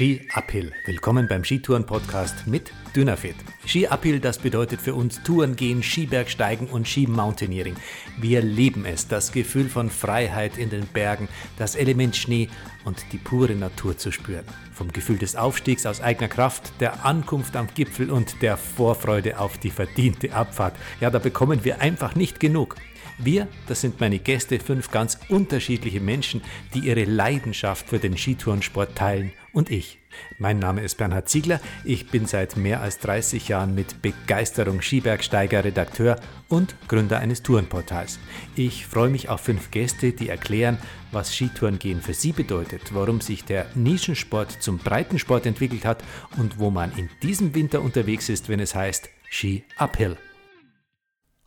Ski Uphill. Willkommen beim Skitouren-Podcast mit Dynafit. Ski Uphill, das bedeutet für uns Touren gehen, Skibergsteigen und Skimountaineering. Wir lieben es, das Gefühl von Freiheit in den Bergen, das Element Schnee und die pure Natur zu spüren. Vom Gefühl des Aufstiegs aus eigener Kraft, der Ankunft am Gipfel und der Vorfreude auf die verdiente Abfahrt. Ja, da bekommen wir einfach nicht genug. Wir, das sind meine Gäste, fünf ganz unterschiedliche Menschen, die ihre Leidenschaft für den Skitourensport teilen und ich. Mein Name ist Bernhard Ziegler, ich bin seit mehr als 30 Jahren mit Begeisterung Skibergsteiger, Redakteur und Gründer eines Tourenportals. Ich freue mich auf fünf Gäste, die erklären, was Skitourengehen für sie bedeutet, warum sich der Nischensport zum Breitensport entwickelt hat und wo man in diesem Winter unterwegs ist, wenn es heißt Ski Uphill.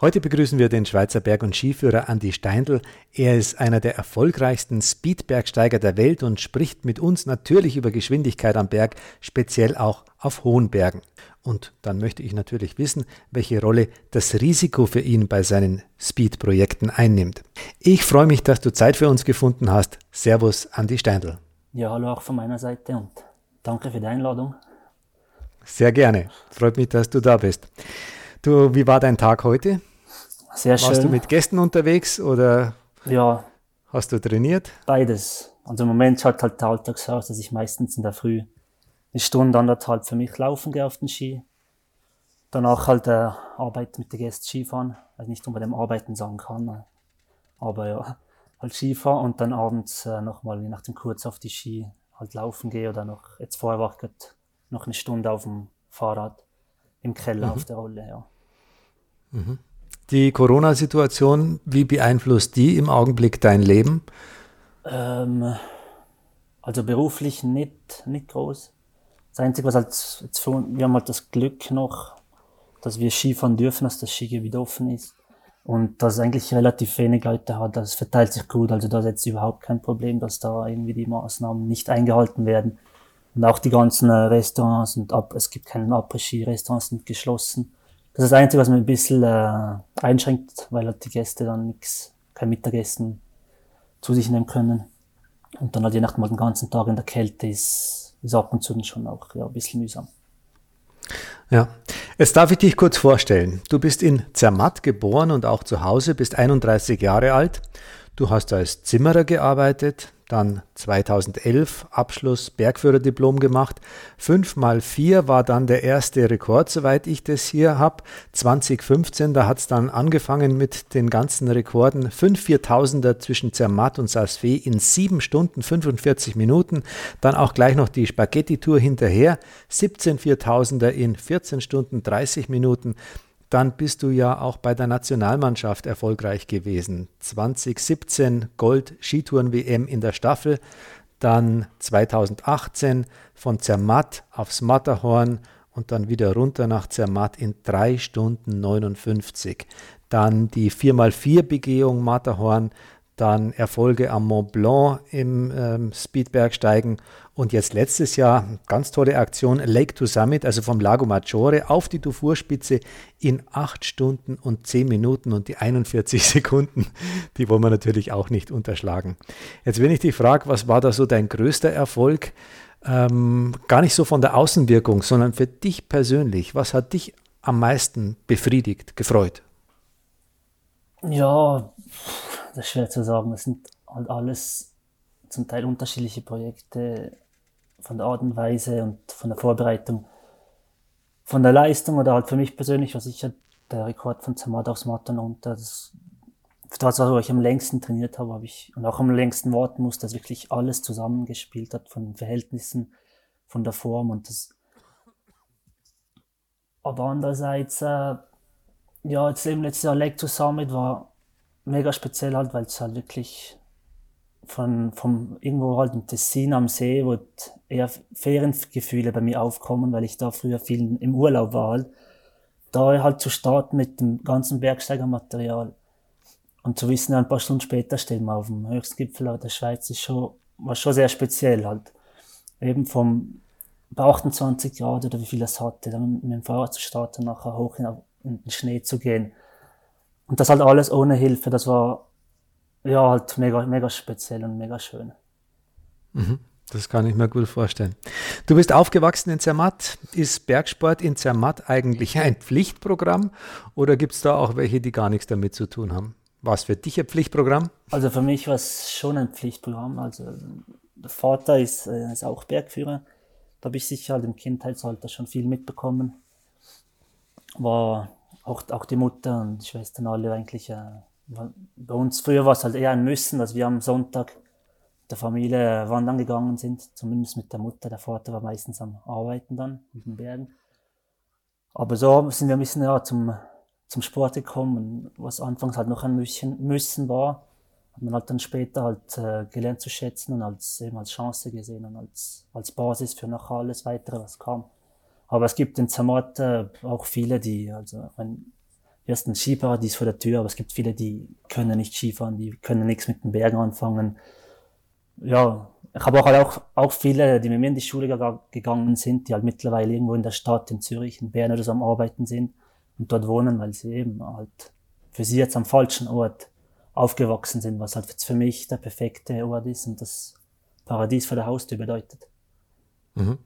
Heute begrüßen wir den Schweizer Berg- und Skiführer Andi Steindl. Er ist einer der erfolgreichsten Speedbergsteiger der Welt und spricht mit uns natürlich über Geschwindigkeit am Berg, speziell auch auf hohen Bergen. Und dann möchte ich natürlich wissen, welche Rolle das Risiko für ihn bei seinen Speed-Projekten einnimmt. Ich freue mich, dass du Zeit für uns gefunden hast. Servus, Andi Steindl. Ja, hallo auch von meiner Seite und danke für die Einladung. Sehr gerne. Freut mich, dass du da bist. Du, wie war dein Tag heute? Sehr schön. Warst du mit Gästen unterwegs oder ja, hast du trainiert? beides. Also im Moment schaut halt der Alltag so aus, dass ich meistens in der Früh eine Stunde, anderthalb für mich laufen gehe auf den Ski. Danach halt äh, Arbeit mit den Gästen Skifahren. Also nicht unbedingt Arbeiten sagen kann, aber ja, halt Skifahren und dann abends äh, nochmal, je nachdem kurz auf die Ski halt laufen gehe oder noch, jetzt vorher war ich noch eine Stunde auf dem Fahrrad im Keller auf der Rolle, ja. Die Corona-Situation, wie beeinflusst die im Augenblick dein Leben? Ähm, also beruflich nicht, nicht groß. Das Einzige, was halt jetzt für wir haben halt das Glück noch, dass wir Skifahren dürfen, dass das Skigebiet offen ist. Und dass eigentlich relativ wenig Leute hat, das verteilt sich gut. Also da ist jetzt überhaupt kein Problem, dass da irgendwie die Maßnahmen nicht eingehalten werden. Und auch die ganzen äh, Restaurants und ab, es gibt keine Après-Ski-Restaurants sind geschlossen. Das ist das Einzige, was mich ein bisschen äh, einschränkt, weil halt die Gäste dann nichts, kein Mittagessen zu sich nehmen können. Und dann halt je nachdem halt den ganzen Tag in der Kälte ist, ist ab und zu dann schon auch ja, ein bisschen mühsam. Ja, jetzt darf ich dich kurz vorstellen. Du bist in Zermatt geboren und auch zu Hause, bist 31 Jahre alt. Du hast als Zimmerer gearbeitet, dann 2011 Abschluss Bergführerdiplom gemacht. 5 mal 4 war dann der erste Rekord, soweit ich das hier habe. 2015, da hat es dann angefangen mit den ganzen Rekorden. 5 Viertausender zwischen Zermatt und Saas-Fee in 7 Stunden 45 Minuten. Dann auch gleich noch die Spaghetti-Tour hinterher. 17 Viertausender in 14 Stunden 30 Minuten dann bist du ja auch bei der Nationalmannschaft erfolgreich gewesen. 2017 Gold Skitouren-WM in der Staffel, dann 2018 von Zermatt aufs Matterhorn und dann wieder runter nach Zermatt in 3 Stunden 59. Dann die 4x4-Begehung Matterhorn, dann Erfolge am Mont Blanc im ähm, Speedbergsteigen und jetzt letztes Jahr, ganz tolle Aktion, Lake to Summit, also vom Lago Maggiore auf die Dufourspitze in 8 Stunden und 10 Minuten und die 41 Sekunden, die wollen wir natürlich auch nicht unterschlagen. Jetzt, wenn ich dich frage, was war da so dein größter Erfolg? Ähm, gar nicht so von der Außenwirkung, sondern für dich persönlich. Was hat dich am meisten befriedigt, gefreut? Ja, das ist schwer zu sagen. Es sind halt alles zum Teil unterschiedliche Projekte von der Art und Weise und von der Vorbereitung, von der Leistung oder halt für mich persönlich war sicher der Rekord von Zermatt aufs Matten und das, das, wo ich am längsten trainiert habe, habe ich und auch am längsten warten musste, dass wirklich alles zusammengespielt hat von den Verhältnissen, von der Form und das. Aber andererseits, äh, ja, jetzt eben letztes Jahr to Summit war mega speziell halt, weil es halt wirklich von, vom irgendwo halt im Tessin am See, wo eher Feriengefühle bei mir aufkommen, weil ich da früher viel im Urlaub war halt. Da halt zu starten mit dem ganzen Bergsteigermaterial und zu wissen, ein paar Stunden später stehen wir auf dem höchsten Gipfel der Schweiz, ist schon, war schon sehr speziell halt. Eben vom bei 28 Grad oder wie viel das hatte, dann mit dem Fahrrad zu starten, nachher hoch in, in den Schnee zu gehen. Und das halt alles ohne Hilfe, das war ja halt mega, mega speziell und mega schön. Mhm. Das kann ich mir gut vorstellen. Du bist aufgewachsen in Zermatt. Ist Bergsport in Zermatt eigentlich ein Pflichtprogramm oder gibt es da auch welche, die gar nichts damit zu tun haben? War es für dich ein Pflichtprogramm? Also für mich war es schon ein Pflichtprogramm. Also der Vater ist, äh, ist auch Bergführer. Da habe ich sicher halt im Kindheitsalter schon viel mitbekommen. War auch, auch die Mutter und die Schwestern alle eigentlich. Äh, bei uns früher war es halt eher ein Müssen, dass wir am Sonntag der Familie wandern gegangen sind, zumindest mit der Mutter. Der Vater war meistens am Arbeiten dann in den Bergen. Aber so sind wir ein bisschen ja, zum, zum Sport gekommen, was anfangs halt noch ein Müssen, Müssen war, hat man halt dann später halt äh, gelernt zu schätzen und als, eben als Chance gesehen und als, als Basis für noch alles weitere, was kam. Aber es gibt in Zermatt auch viele, die, also, mein, hier ist ein Skiparadies vor der Tür, aber es gibt viele, die können nicht Skifahren, die können nichts mit den Bergen anfangen, ja, ich habe auch, halt auch, auch viele, die mit mir in die Schule gegangen sind, die halt mittlerweile irgendwo in der Stadt, in Zürich, in Bern oder so am Arbeiten sind und dort wohnen, weil sie eben halt für sie jetzt am falschen Ort aufgewachsen sind, was halt jetzt für mich der perfekte Ort ist und das Paradies vor der Haustür bedeutet. Mhm.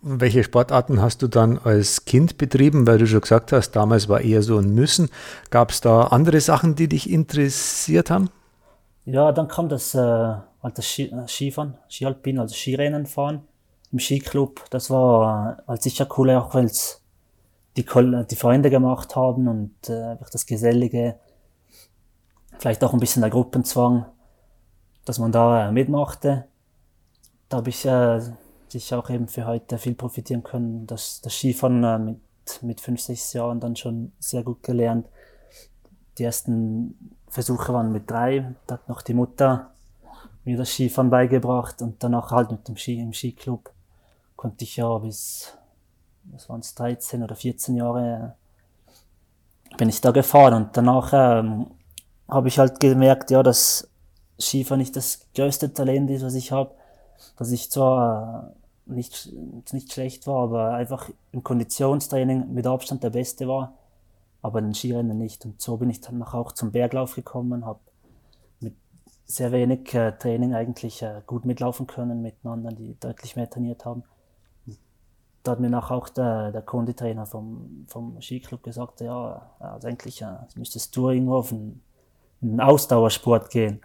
Welche Sportarten hast du dann als Kind betrieben? Weil du schon gesagt hast, damals war eher so ein Müssen. Gab es da andere Sachen, die dich interessiert haben? Ja, dann kam das äh, halt das äh, Skifahren, Skialpin, also Skirennen fahren im Skiclub. Das war halt sicher cool, auch weil es die, die Freunde gemacht haben und äh, das Gesellige, vielleicht auch ein bisschen der Gruppenzwang, dass man da äh, mitmachte. Da habe ich äh, sicher auch eben für heute viel profitieren können. Das, das Skifahren äh, mit, mit fünf, sechs Jahren dann schon sehr gut gelernt. Die ersten Versuche waren mit drei, da hat noch die Mutter mir das Skifahren beigebracht und danach halt mit dem Ski im Skiclub konnte ich ja bis, was waren es, 13 oder 14 Jahre bin ich da gefahren und danach ähm, habe ich halt gemerkt, ja, dass Skifahren nicht das größte Talent ist, was ich habe, dass ich zwar nicht, nicht schlecht war, aber einfach im Konditionstraining mit Abstand der Beste war, aber in den Skirennen nicht. Und so bin ich dann auch zum Berglauf gekommen, habe sehr wenig äh, Training eigentlich äh, gut mitlaufen können mit anderen, die deutlich mehr trainiert haben. Da hat mir nachher auch der, der Konditrainer vom, vom Skiclub gesagt, ja, also eigentlich äh, müsstest du irgendwo auf einen, einen Ausdauersport gehen.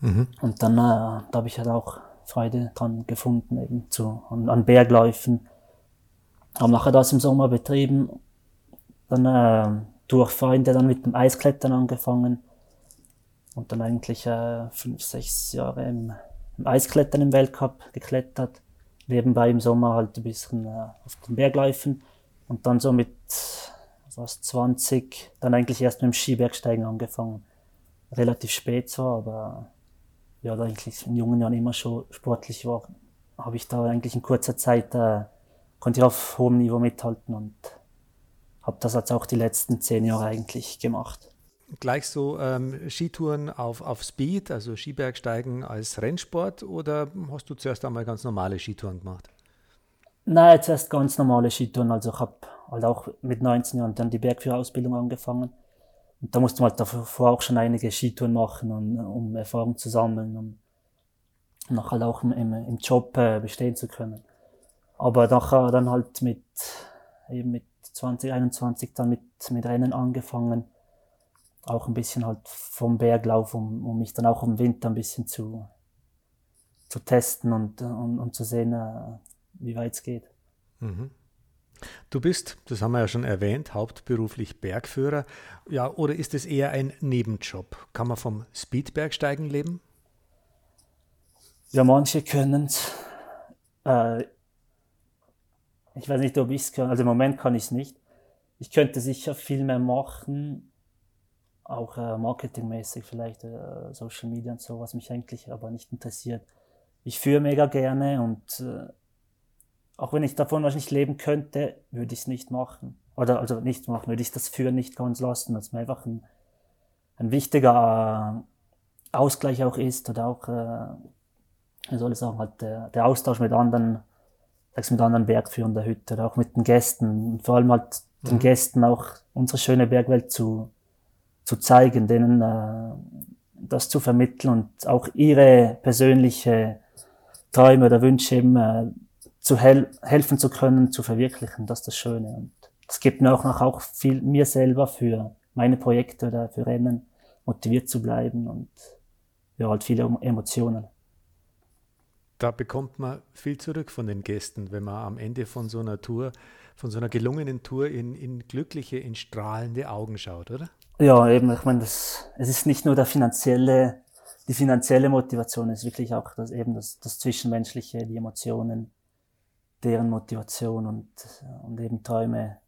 Mhm. Und dann äh, da habe ich halt auch Freude dran gefunden, eben zu, an, an Bergläufen. Habe nachher das im Sommer betrieben, dann äh, durch Freunde dann mit dem Eisklettern angefangen und dann eigentlich äh, fünf, sechs Jahre im, im, Eisklettern im Weltcup geklettert. Nebenbei im Sommer halt ein bisschen äh, auf den Bergläufen und dann so mit was 20 dann eigentlich erst mit dem Skibergsteigen angefangen. Relativ spät zwar, aber ja, da eigentlich in jungen Jahren immer schon sportlich war, habe ich da eigentlich in kurzer Zeit äh, konnte ich auf hohem Niveau mithalten und habe das jetzt auch die letzten zehn Jahre eigentlich gemacht gleich so ähm, Skitouren auf, auf Speed, also Skibergsteigen als Rennsport oder hast du zuerst einmal ganz normale Skitouren gemacht? Nein, zuerst ganz normale Skitouren. Also ich habe halt auch mit 19 Jahren dann die Bergführerausbildung angefangen. Und da musste man halt davor auch schon einige Skitouren machen, um, um Erfahrung zu sammeln, um nachher halt auch im, im Job äh, bestehen zu können. Aber nachher dann halt mit, eben mit 2021 dann mit, mit Rennen angefangen auch ein bisschen halt vom Berglauf, um, um mich dann auch im Winter ein bisschen zu, zu testen und, und, und zu sehen, äh, wie weit es geht. Mhm. Du bist, das haben wir ja schon erwähnt, hauptberuflich Bergführer. Ja, oder ist es eher ein Nebenjob? Kann man vom Speedbergsteigen leben? Ja, manche können es. Äh, ich weiß nicht, ob ich es kann. Also im Moment kann ich es nicht. Ich könnte sicher viel mehr machen, auch äh, marketingmäßig vielleicht, äh, Social Media und so, was mich eigentlich aber nicht interessiert. Ich führe mega gerne und äh, auch wenn ich davon wahrscheinlich leben könnte, würde ich es nicht machen. Oder also nicht machen, würde ich das Führen nicht ganz lassen, es mir einfach ein, ein wichtiger äh, Ausgleich auch ist oder auch, äh, wie soll ich sagen, halt der, der Austausch mit anderen, sag's mit anderen Bergführern der Hütte oder auch mit den Gästen und vor allem halt den mhm. Gästen auch unsere schöne Bergwelt zu, zu zeigen, denen äh, das zu vermitteln und auch ihre persönliche Träume oder Wünsche eben äh, zu hel helfen zu können, zu verwirklichen. Das ist das Schöne. Und das gibt mir auch noch auch viel mir selber für meine Projekte oder für Rennen motiviert zu bleiben und ja, halt viele Emotionen. Da bekommt man viel zurück von den Gästen, wenn man am Ende von so einer Tour, von so einer gelungenen Tour in, in glückliche, in strahlende Augen schaut, oder? Ja, eben, ich meine, das, es ist nicht nur der finanzielle, die finanzielle Motivation, es ist wirklich auch das, eben das, das Zwischenmenschliche, die Emotionen, deren Motivation und, und eben Träume,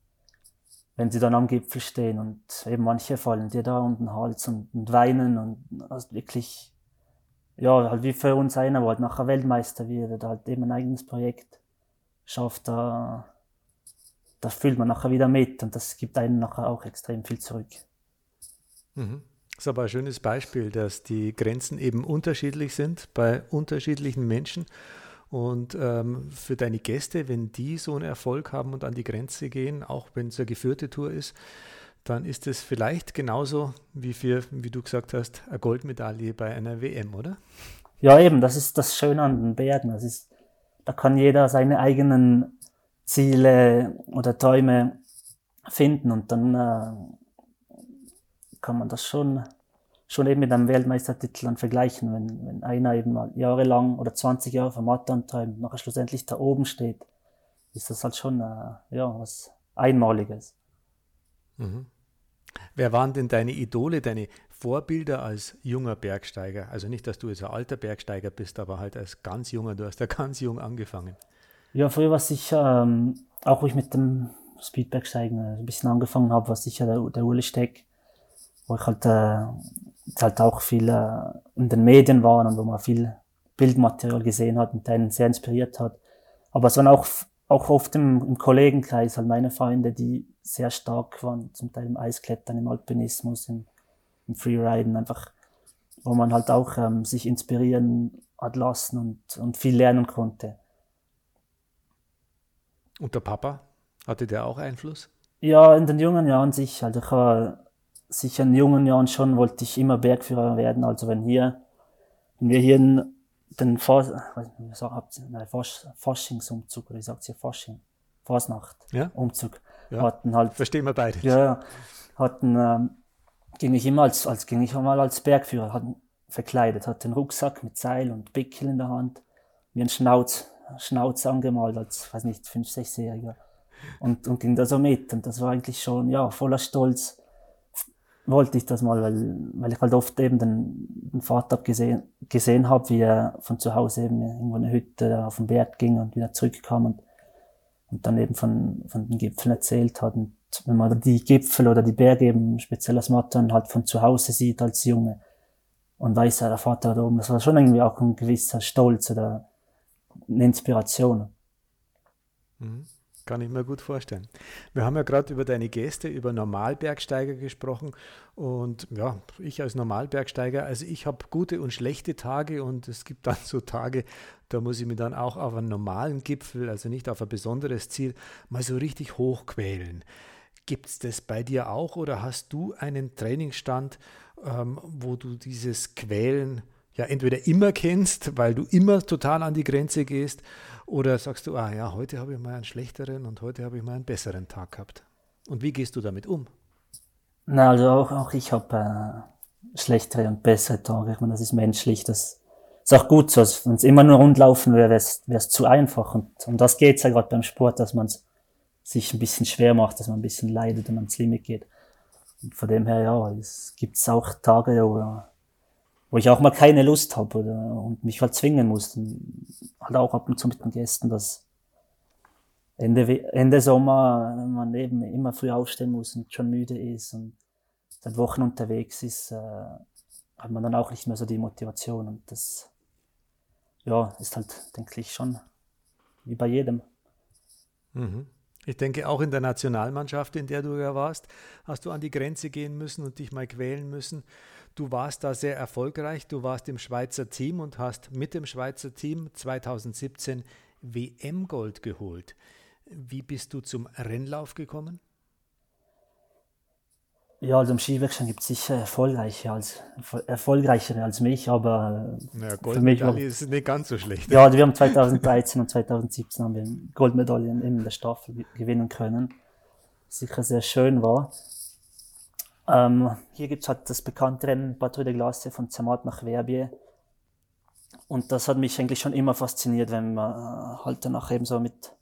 wenn sie dann am Gipfel stehen und eben manche fallen dir da um den Hals und, und weinen und also wirklich ja, halt wie für uns einer, der halt nachher Weltmeister wird oder halt eben ein eigenes Projekt schafft, da, da fühlt man nachher wieder mit und das gibt einem nachher auch extrem viel zurück. Mhm. Das ist aber ein schönes Beispiel, dass die Grenzen eben unterschiedlich sind bei unterschiedlichen Menschen. Und ähm, für deine Gäste, wenn die so einen Erfolg haben und an die Grenze gehen, auch wenn es eine geführte Tour ist, dann ist es vielleicht genauso wie für, wie du gesagt hast, eine Goldmedaille bei einer WM, oder? Ja, eben, das ist das Schöne an den Bergen. Das ist, da kann jeder seine eigenen Ziele oder Träume finden und dann äh, kann man das schon, schon eben mit einem Weltmeistertitel dann vergleichen. Wenn, wenn einer eben mal jahrelang oder 20 Jahre vom Marathon träumt, nachher schlussendlich da oben steht, ist das halt schon äh, ja, was Einmaliges. Mhm. Wer waren denn deine Idole, deine Vorbilder als junger Bergsteiger? Also nicht, dass du jetzt ein alter Bergsteiger bist, aber halt als ganz junger, du hast ja ganz jung angefangen. Ja, früher war sicher, ähm, auch wo ich mit dem Speedbergsteigen äh, ein bisschen angefangen habe, war sicher der, der Uli Steck, wo ich halt, äh, halt auch viel äh, in den Medien war und wo man viel Bildmaterial gesehen hat und einen sehr inspiriert hat. Aber es waren auch, auch oft im, im Kollegenkreis halt meine Freunde, die sehr stark waren, zum Teil im Eisklettern, im Alpinismus, im, im Freeriden, einfach, wo man halt auch ähm, sich inspirieren hat lassen und, und viel lernen konnte. Und der Papa, hatte der auch Einfluss? Ja, in den jungen Jahren sicher. Also ich war sicher in jungen Jahren schon, wollte ich immer Bergführer werden. Also wenn hier, wenn wir hier in den Fas Faschingsumzug, oder wie sagt ihr Fasching? Fasnacht, ja? Umzug ja, hatten halt. Verstehen wir beide. Ja, hatten, ähm, ging ich immer als, als ging ich einmal als Bergführer, hatten verkleidet, hatte den Rucksack mit Seil und Pickel in der Hand, mir einen Schnauz, Schnauz angemalt als, weiß nicht, fünf, sechsjähriger und, und ging da so mit und das war eigentlich schon, ja, voller Stolz wollte ich das mal, weil, weil ich halt oft eben den, den Vater gesehen, gesehen habe, wie er von zu Hause eben irgendwo eine Hütte auf den Berg ging und wieder zurückkam und und dann eben von, von den Gipfeln erzählt hat. Und wenn man die Gipfel oder die Berge eben, speziell das Mattern, halt von zu Hause sieht als Junge und weiß, ja, der Vater da oben, das war schon irgendwie auch ein gewisser Stolz oder eine Inspiration. Mhm. Kann ich mir gut vorstellen. Wir haben ja gerade über deine Gäste, über Normalbergsteiger gesprochen. Und ja, ich als Normalbergsteiger, also ich habe gute und schlechte Tage und es gibt dann so Tage, da muss ich mich dann auch auf einen normalen Gipfel, also nicht auf ein besonderes Ziel, mal so richtig hochquälen. Gibt es das bei dir auch oder hast du einen Trainingsstand, ähm, wo du dieses Quälen ja entweder immer kennst, weil du immer total an die Grenze gehst, oder sagst du, ah ja, heute habe ich mal einen schlechteren und heute habe ich mal einen besseren Tag gehabt. Und wie gehst du damit um? Na, also auch, auch ich habe äh, schlechtere und bessere Tage. Ich meine, das ist menschlich. Das ist auch gut so. Wenn es immer nur rundlaufen wäre, wäre es zu einfach. Und um das geht es ja gerade beim Sport, dass man es sich ein bisschen schwer macht, dass man ein bisschen leidet und ans Limit geht. Und von dem her, ja, es gibt auch Tage, wo wo ich auch mal keine Lust habe oder und mich halt zwingen muss. Und halt auch ab und zu mit den Gästen, dass Ende, Ende Sommer man eben immer früh aufstehen muss und schon müde ist und seit Wochen unterwegs ist, äh, hat man dann auch nicht mehr so die Motivation. Und das ja, ist halt, denke ich, schon wie bei jedem. Mhm. Ich denke, auch in der Nationalmannschaft, in der du ja warst, hast du an die Grenze gehen müssen und dich mal quälen müssen. Du warst da sehr erfolgreich. Du warst im Schweizer Team und hast mit dem Schweizer Team 2017 WM-Gold geholt. Wie bist du zum Rennlauf gekommen? Ja, also im Skiwechseln gibt es sicher erfolgreiche als, erfolgreichere als mich, aber naja, für mich war, ist nicht ganz so schlecht. Ja, also wir haben 2013 und 2017 haben wir Goldmedaillen in der Staffel gewinnen können. Sicher sehr schön war. Ähm, hier gibt es halt das bekannte Rennen Bateau de Glace von Zermatt nach Verbier. Und das hat mich eigentlich schon immer fasziniert, wenn man äh, halt danach eben so mit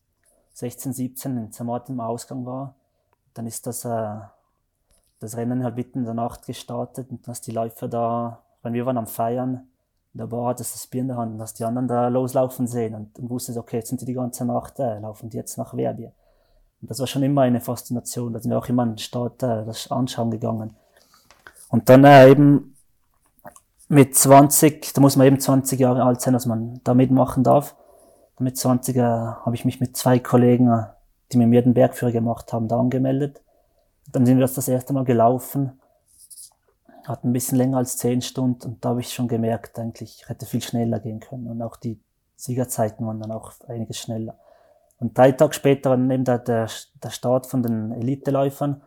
16, 17 in Zermatt im Ausgang war. Dann ist das äh, das Rennen halt mitten in der Nacht gestartet und dass die Läufer da, wenn wir waren am Feiern, da war das das Bier in der Hand, dass die anderen da loslaufen sehen und, und wussten, okay, jetzt sind die die ganze Nacht, äh, laufen die jetzt nach Verbier. Und das war schon immer eine Faszination, da sind wir auch immer an den Start äh, das anschauen gegangen. Und dann äh, eben mit 20, da muss man eben 20 Jahre alt sein, dass man da mitmachen darf. Mit 20 äh, habe ich mich mit zwei Kollegen, äh, die mit mir den Bergführer gemacht haben, da angemeldet. Dann sind wir das, das erste Mal gelaufen. Hat ein bisschen länger als zehn Stunden und da habe ich schon gemerkt, eigentlich, ich hätte viel schneller gehen können. Und auch die Siegerzeiten waren dann auch einiges schneller. Und drei Tage später war dann der, der, der Start von den Eliteläufern.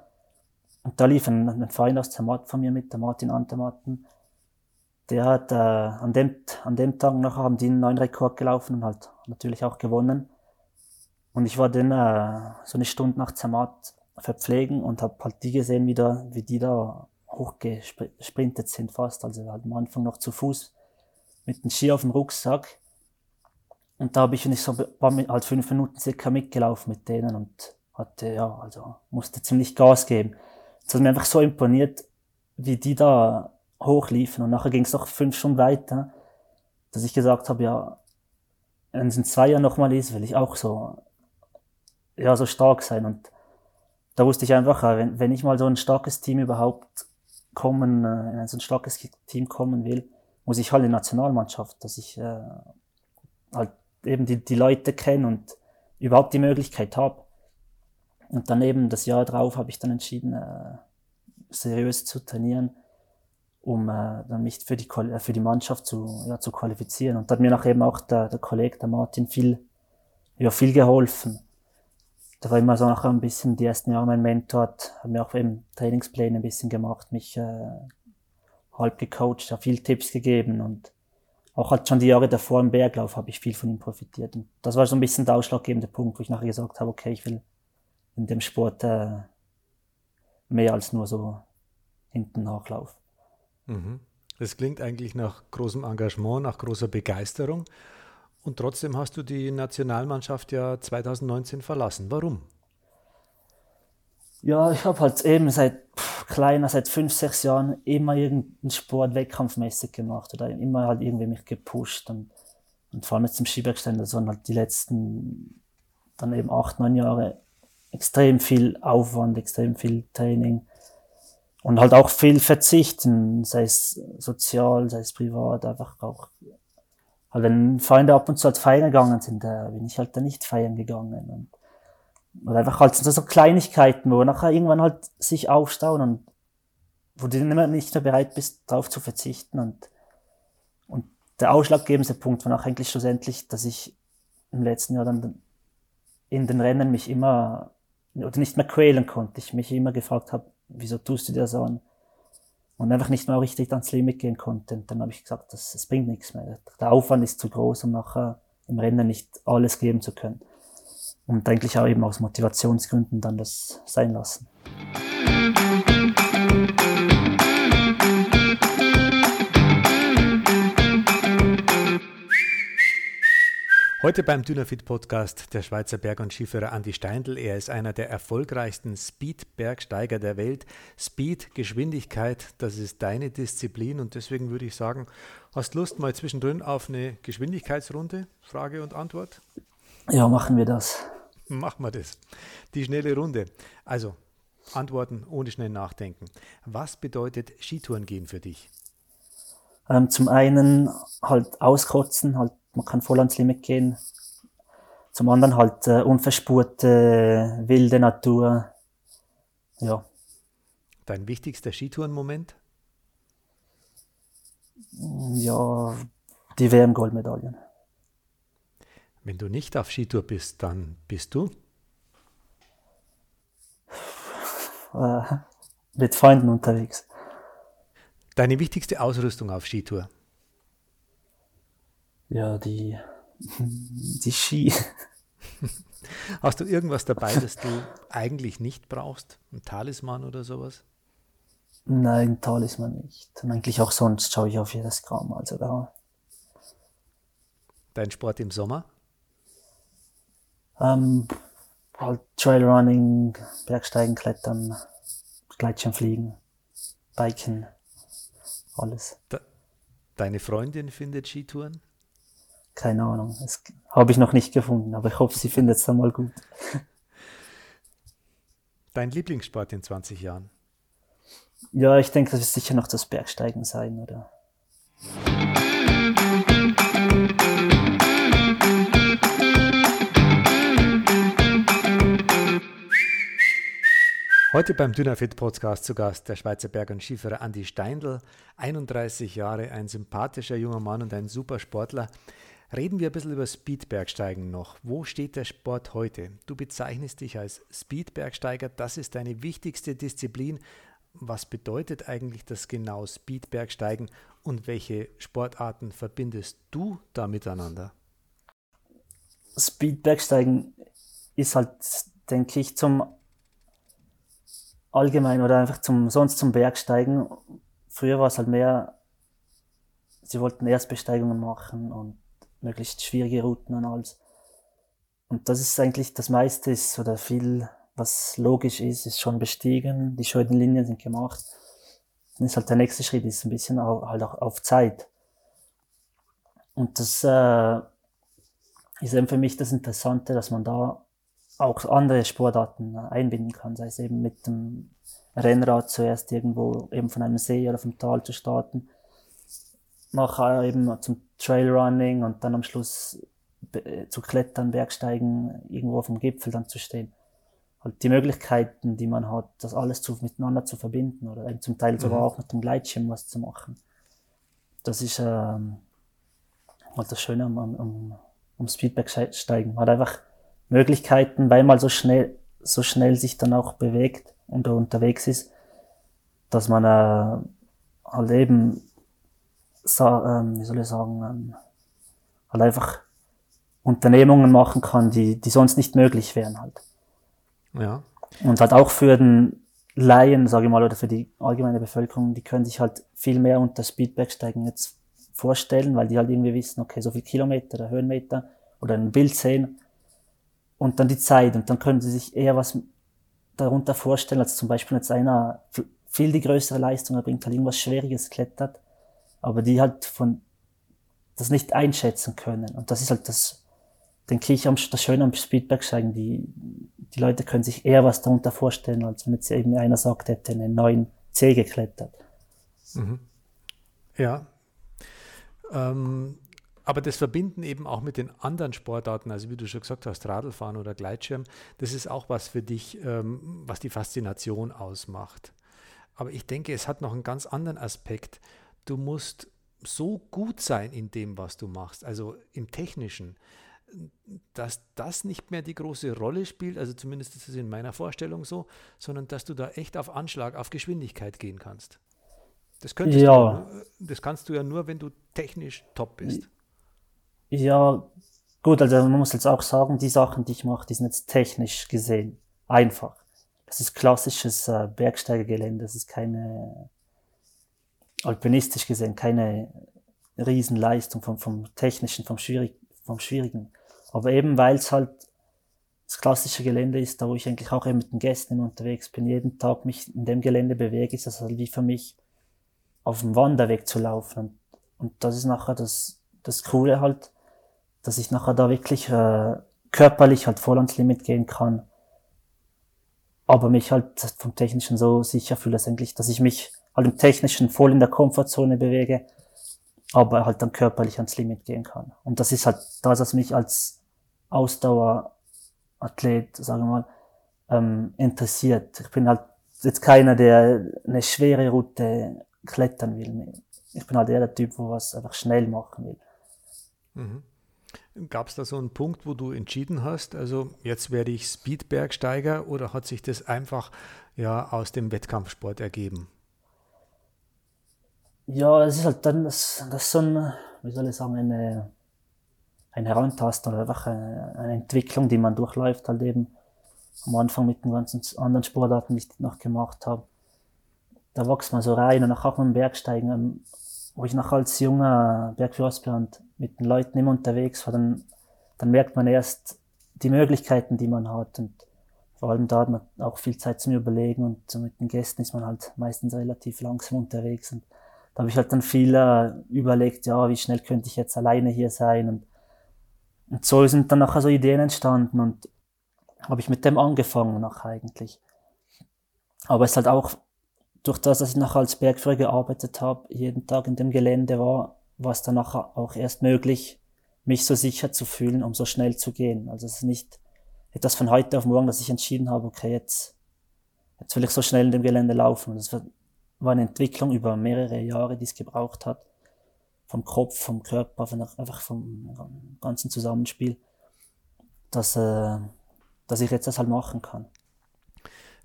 Und da lief ein, ein Freund aus Zermatt von mir mit, der Martin Antematten. Der hat äh, an, dem, an dem Tag noch haben die einen neuen Rekord gelaufen und halt natürlich auch gewonnen. Und ich war dann äh, so eine Stunde nach Zermatt verpflegen und habe halt die gesehen, wie, da, wie die da hochgesprintet sind fast. Also halt am Anfang noch zu Fuß mit dem Ski auf dem Rucksack. Und da habe ich, ich so war mit, halt fünf Minuten circa mitgelaufen mit denen und hatte, ja, also musste ziemlich Gas geben. Es hat mir einfach so imponiert, wie die da hochliefen. Und nachher ging es noch fünf Stunden weiter, dass ich gesagt habe, ja, wenn es in zwei Jahren nochmal ist, will ich auch so, ja, so stark sein. Und da wusste ich einfach, wenn, wenn ich mal so ein starkes Team überhaupt kommen, äh, in so ein starkes Team kommen will, muss ich halt in die Nationalmannschaft, dass ich äh, halt eben die, die Leute kenne und überhaupt die Möglichkeit habe. Und dann eben das Jahr drauf habe ich dann entschieden, äh, seriös zu trainieren, um äh, dann mich für die, äh, für die Mannschaft zu, ja, zu qualifizieren. Und da hat mir nachher eben auch der, der Kollege, der Martin, viel, ja, viel geholfen da war immer so nachher ein bisschen die ersten Jahre mein Mentor, hat, hat mir auch eben Trainingspläne ein bisschen gemacht, mich äh, halb gecoacht, hat viel Tipps gegeben und auch halt schon die Jahre davor im Berglauf habe ich viel von ihm profitiert. Und das war so ein bisschen der ausschlaggebende Punkt, wo ich nachher gesagt habe, okay, ich will in dem Sport äh, mehr als nur so hinten nachlaufen. Mhm. Das klingt eigentlich nach großem Engagement, nach großer Begeisterung. Und trotzdem hast du die Nationalmannschaft ja 2019 verlassen. Warum? Ja, ich habe halt eben seit kleiner, seit fünf, sechs Jahren immer irgendeinen Sport wettkampfmäßig gemacht oder immer halt irgendwie mich gepusht und, und vor allem jetzt im Skibergstein, waren halt die letzten dann eben acht, neun Jahre extrem viel Aufwand, extrem viel Training und halt auch viel Verzichten, sei es sozial, sei es privat, einfach auch halt wenn Freunde ab und zu halt feiern gegangen sind, da bin ich halt da nicht feiern gegangen. Und, oder einfach halt so Kleinigkeiten, wo nachher irgendwann halt sich aufstauen und wo du nicht mehr bereit bist, darauf zu verzichten. Und, und der ausschlaggebende Punkt war auch eigentlich schlussendlich, dass ich im letzten Jahr dann in den Rennen mich immer oder nicht mehr quälen konnte. Ich mich immer gefragt habe, wieso tust du dir so an? und einfach nicht mehr richtig ans Limit gehen konnte. Und dann habe ich gesagt, das, das bringt nichts mehr. Der Aufwand ist zu groß, um nachher im Rennen nicht alles geben zu können. Und eigentlich auch eben aus Motivationsgründen dann das sein lassen. Heute beim Dynafit Podcast der Schweizer Berg- und Skiführer Andi Steindl. Er ist einer der erfolgreichsten Speed-Bergsteiger der Welt. Speed, Geschwindigkeit, das ist deine Disziplin und deswegen würde ich sagen, hast Lust mal zwischendrin auf eine Geschwindigkeitsrunde? Frage und Antwort? Ja, machen wir das. Machen wir das. Die schnelle Runde. Also, Antworten ohne schnell nachdenken. Was bedeutet Skitouren gehen für dich? Ähm, zum einen halt auskotzen, halt man kann voll ans Limit gehen. Zum anderen halt äh, unverspurte, wilde Natur. Ja. Dein wichtigster Skitourenmoment? Ja, die WM-Goldmedaillen. Wenn du nicht auf Skitour bist, dann bist du? Äh, mit Freunden unterwegs. Deine wichtigste Ausrüstung auf Skitour? Ja, die, die Ski. Hast du irgendwas dabei, das du eigentlich nicht brauchst? Ein Talisman oder sowas? Nein, Talisman nicht. Und eigentlich auch sonst schaue ich auf jedes Gramm. Also da. Dein Sport im Sommer? Ähm, halt Trailrunning, Bergsteigen, Klettern, Gleitschirmfliegen, Biken, alles. De Deine Freundin findet Skitouren? Keine Ahnung, das habe ich noch nicht gefunden, aber ich hoffe, sie findet es dann mal gut. Dein Lieblingssport in 20 Jahren? Ja, ich denke, das wird sicher noch das Bergsteigen sein, oder? Heute beim Dynafit Podcast zu Gast der Schweizer Berg- und Skifahrer Andi Steindl, 31 Jahre, ein sympathischer junger Mann und ein super Sportler. Reden wir ein bisschen über Speedbergsteigen noch. Wo steht der Sport heute? Du bezeichnest dich als Speedbergsteiger, das ist deine wichtigste Disziplin. Was bedeutet eigentlich das genau Speedbergsteigen und welche Sportarten verbindest du da miteinander? Speedbergsteigen ist halt, denke ich, zum allgemein oder einfach zum, sonst zum Bergsteigen. Früher war es halt mehr, sie wollten Erstbesteigungen machen und möglichst schwierige Routen und alles. Und das ist eigentlich das meiste ist oder viel, was logisch ist, ist schon bestiegen. Die schönen Linien sind gemacht. Dann ist halt der nächste Schritt ist ein bisschen auch, halt auch auf Zeit. Und das äh, ist eben für mich das Interessante, dass man da auch andere Sportarten einbinden kann, sei es eben mit dem Rennrad zuerst irgendwo eben von einem See oder vom Tal zu starten, nachher eben zum Trailrunning und dann am Schluss zu klettern, Bergsteigen, irgendwo auf dem Gipfel dann zu stehen. Halt die Möglichkeiten, die man hat, das alles zu, miteinander zu verbinden oder eben zum Teil sogar mhm. auch mit dem Gleitschirm was zu machen. Das ist ähm, halt das Schöne am, am, am Speedbergsteigen. Man hat einfach Möglichkeiten, weil man so schnell, so schnell sich dann auch bewegt und unterwegs ist, dass man äh, halt eben, so, ähm, wie soll ich sagen, ähm, halt einfach Unternehmungen machen kann, die, die sonst nicht möglich wären halt. Ja. Und halt auch für den Laien, sage ich mal, oder für die allgemeine Bevölkerung, die können sich halt viel mehr unter Speedbacksteigen jetzt vorstellen, weil die halt irgendwie wissen, okay, so viel Kilometer oder Höhenmeter oder ein Bild sehen und dann die Zeit. Und dann können sie sich eher was darunter vorstellen, als zum Beispiel jetzt einer viel die größere Leistung erbringt, halt irgendwas Schwieriges klettert, aber die halt von das nicht einschätzen können. Und das ist halt das, denke ich, das Schöne am Speedbergsteigen. Die, die Leute können sich eher was darunter vorstellen, als wenn jetzt eben einer sagt, hätte einen neuen C geklettert. Mhm. Ja. Ähm, aber das Verbinden eben auch mit den anderen Sportarten, also wie du schon gesagt hast, Radlfahren oder Gleitschirm, das ist auch was für dich, ähm, was die Faszination ausmacht. Aber ich denke, es hat noch einen ganz anderen Aspekt. Du musst so gut sein in dem, was du machst, also im Technischen, dass das nicht mehr die große Rolle spielt, also zumindest ist es in meiner Vorstellung so, sondern dass du da echt auf Anschlag, auf Geschwindigkeit gehen kannst. Das, könntest ja. du, das kannst du ja nur, wenn du technisch top bist. Ja, gut, also man muss jetzt auch sagen, die Sachen, die ich mache, die sind jetzt technisch gesehen einfach. Das ist klassisches äh, Bergsteigergelände, das ist keine, alpinistisch gesehen, keine Riesenleistung vom, vom technischen, vom, Schwierig, vom Schwierigen. Aber eben, weil es halt das klassische Gelände ist, da wo ich eigentlich auch eben mit den Gästen unterwegs bin, jeden Tag mich in dem Gelände bewege, ist das halt wie für mich auf dem Wanderweg zu laufen. Und, und das ist nachher das, das Coole halt, dass ich nachher da wirklich äh, körperlich halt voll ans Limit gehen kann, aber mich halt vom Technischen so sicher fühle, eigentlich, dass ich mich halt im Technischen voll in der Komfortzone bewege, aber halt dann körperlich ans Limit gehen kann. Und das ist halt das, was mich als Ausdauerathlet, sagen wir mal, ähm, interessiert. Ich bin halt jetzt keiner, der eine schwere Route klettern will. Ich bin halt eher der Typ, wo was einfach schnell machen will. Mhm. Gab es da so einen Punkt, wo du entschieden hast, also jetzt werde ich Speedbergsteiger oder hat sich das einfach ja aus dem Wettkampfsport ergeben? Ja, es ist halt dann das, das so ein, wie soll ich sagen, eine, ein Herantasten oder einfach eine, eine Entwicklung, die man durchläuft, halt eben am Anfang mit den ganzen anderen Sportarten, die ich noch gemacht habe. Da wächst man so rein und auch beim Bergsteigen, ähm, wo ich noch als junger Bergführeraspirant mit den Leuten immer unterwegs war, dann, dann merkt man erst die Möglichkeiten, die man hat. Und vor allem da hat man auch viel Zeit zum Überlegen und so mit den Gästen ist man halt meistens relativ langsam unterwegs. Und da habe ich halt dann viel äh, überlegt, ja, wie schnell könnte ich jetzt alleine hier sein? Und, und so sind dann nachher so Ideen entstanden und habe ich mit dem angefangen noch eigentlich. Aber es ist halt auch durch das, dass ich nachher als Bergführer gearbeitet habe, jeden Tag in dem Gelände war, war es dann auch erst möglich, mich so sicher zu fühlen, um so schnell zu gehen. Also es ist nicht etwas von heute auf morgen, dass ich entschieden habe, okay, jetzt, jetzt will ich so schnell in dem Gelände laufen. Das war eine Entwicklung über mehrere Jahre, die es gebraucht hat. Vom Kopf, vom Körper, von, einfach vom ganzen Zusammenspiel, dass, äh, dass ich jetzt das halt machen kann.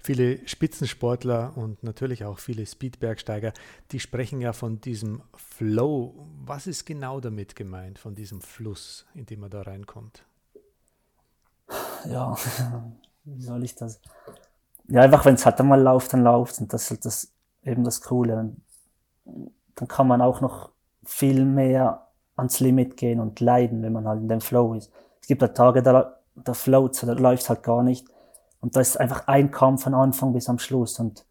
Viele Spitzensportler und natürlich auch viele Speedbergsteiger, die sprechen ja von diesem Flow. Was ist genau damit gemeint, von diesem Fluss, in dem man da reinkommt? Ja, wie soll ich das? Ja, einfach wenn es halt einmal läuft, dann läuft und das ist halt das, eben das Coole. dann kann man auch noch viel mehr ans Limit gehen und leiden, wenn man halt in dem Flow ist. Es gibt halt Tage, da, da float da läuft halt gar nicht. Und da ist einfach ein Kampf von Anfang bis am Schluss. Und,